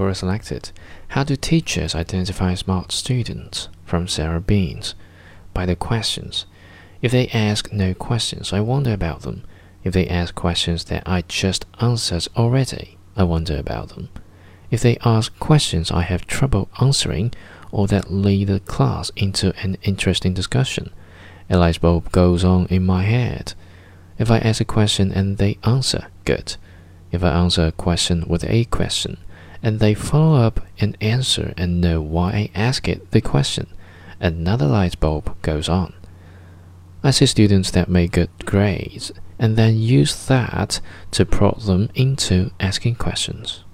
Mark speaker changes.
Speaker 1: Quora selected. How do teachers identify smart students? From Sarah Beans. By the questions. If they ask no questions, I wonder about them. If they ask questions that I just answered already, I wonder about them. If they ask questions I have trouble answering, or that lead the class into an interesting discussion, a light bulb goes on in my head. If I ask a question and they answer, good. If I answer a question with a question, and they follow up and answer and know why I asked it the question, another light bulb goes on. I see students that make good grades and then use that to prod them into asking questions.